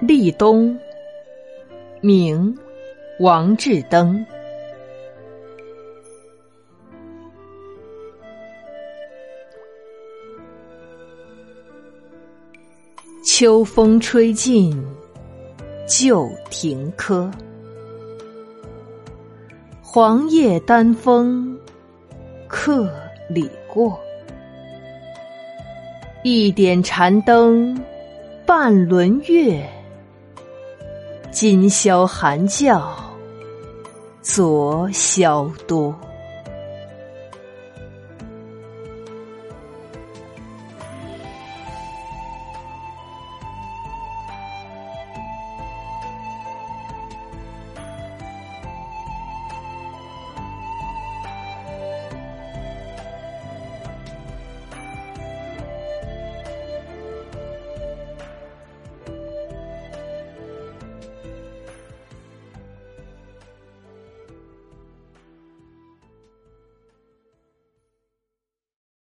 立冬，明，王志登。秋风吹尽旧亭柯，黄叶丹枫客里过。一点禅灯半轮月，今宵寒教昨宵多。